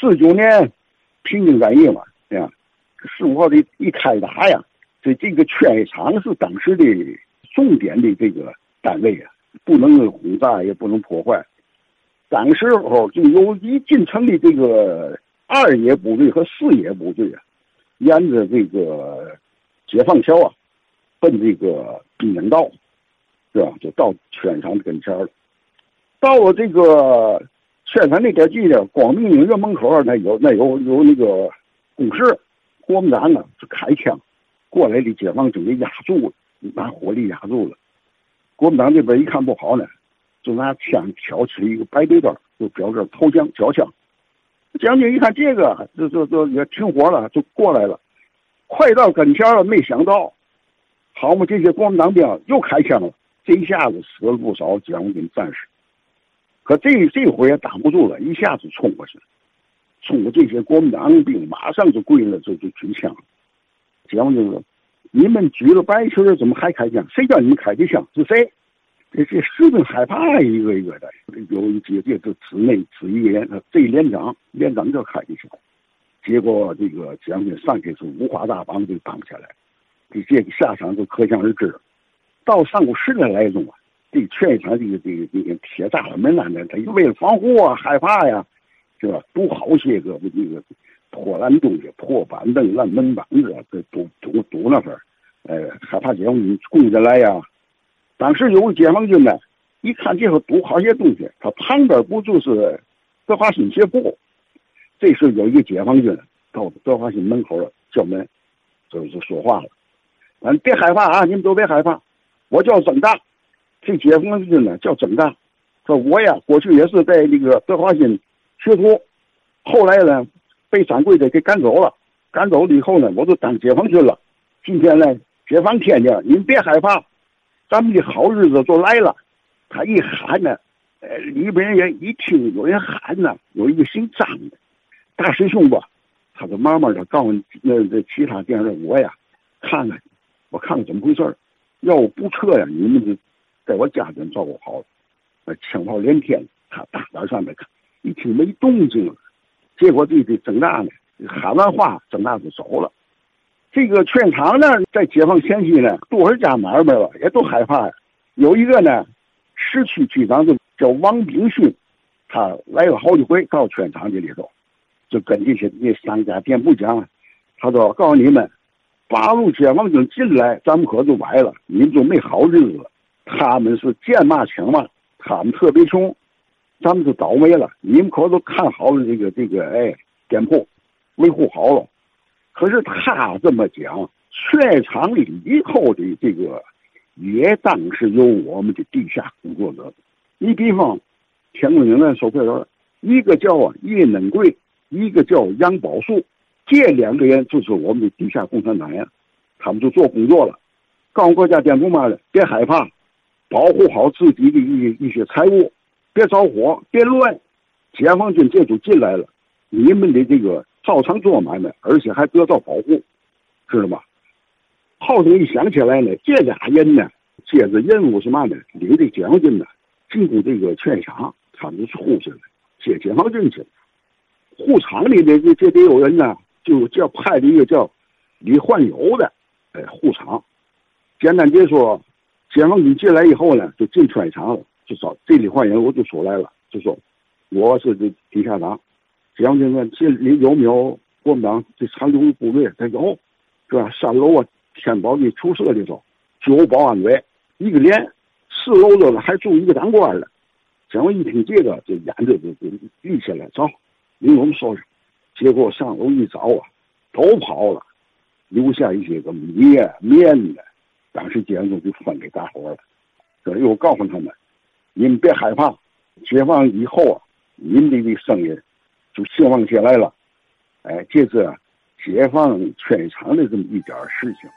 四九年平津战役嘛，对吧？十五号的一开打呀，这这个劝业场是当时的重点的这个单位啊，不能轰炸，也不能破坏。当时候就有一进城的这个二野部队和四野部队啊，沿着这个解放桥啊，奔这个滨江道，是吧？就到劝场跟前了。到了这个宣传那点地呢，光明影院门口那有那有有那个工事。国民党呢，就开枪，过来的解放军给压住了，拿火力压住了。国民党这边一看不好呢，就拿枪挑起了一个白对段，就表示投降交枪。将军一看这个，就就就也停火了，就过来了。快到跟前了，没想到，好嘛，这些国民党兵又开枪了。这一下子死了不少解放军战士，可这这回也挡不住了，一下子冲过去了。冲过这些国民党兵，马上就跪了，就就举枪。解放军说：“你们举了白旗怎么还开枪？谁叫你们开的枪？是谁？”这这士兵害怕，一个一个的。有一节这就指内指一个连，这连长连长就开的枪。结果这个解放军上去是五花大绑，就绑下来。这这个下场就可想而知。到上午十点来钟啊，这全场这个这个这个铁栅栏门呐，他为了防护啊，害怕呀。是吧？堵好些个那个破烂东西、破板凳、烂门板子，这堵堵堵那份儿，呃，害怕解放军攻进来呀。当时有个解放军呢，一看这个堵好些东西，他旁边不就是德华新学部？这时有一个解放军到德华新门口了叫门，就是说话了：“嗯，别害怕啊，你们都别害怕，我叫曾大。这解放军呢叫曾大，说我呀过去也是在那个德华新。”学徒，后来呢，被掌柜的给赶走了。赶走了以后呢，我就当解放军了。今天呢，解放天津，您别害怕，咱们的好日子就来了。他一喊呢，呃，里边人一听有人喊呢，有一个姓张的大师兄吧，他就慢慢的告诉那那其他店人，我呀，看看，我看看怎么回事要我不撤呀，你们就在我家人照顾好了。呃，枪炮连天，他大胆上面看。一听没动静了，结果弟弟郑大呢喊完话，郑大就走了。这个劝场呢，在解放前夕呢，多少家买卖了也都害怕呀。有一个呢，市区局长就叫王炳勋，他来了好几回到劝场这里头，就跟这些那商家店铺讲，他说告诉你们，八路解放军进来，咱们可就歪了，你们就没好日子了。他们是见嘛抢嘛，他们特别穷。咱们就倒霉了，你们可都看好了这个这个哎店铺，维护好了。可是他这么讲，劝场里以后的这个也当是由我们的地下工作者。你比方，天津影院售票员，一个叫叶能贵，一个叫杨宝树，这两个人就是我们的地下共产党员，他们就做工作了。告诉各家店铺嘛的，别害怕，保护好自己的一一些财物。别着火，别乱，解放军这就进来了，你们的这个照常做买卖，而且还得到保护，知道吗？炮声一响起来呢，这俩人呢，接着任务是嘛呢？领着解放军呢，进攻这个劝场，他们就出去了，接解放军去了。护厂里的这这得有人呢，就叫派了一个叫李焕友的，哎，护厂。简单别说，解放军进来以后呢，就进劝场了。就找这里换人，我就出来了，就说我是这地下党，解放军问这里有没有国民党这残留的部队？他有，是吧？三楼啊，天宝的宿舍里头就有保安队，一个连，四楼的还住一个当官的。解放一听这个，这眼子就就立起来，走，领我们说说。结果上楼一找啊，都跑了，留下一些个米呀、面的，当时解放军就分给大伙了。所以，我告诉他们。你们别害怕，解放以后啊，你们的声音就兴旺起来了。哎，这是解放全场的这么一点事情。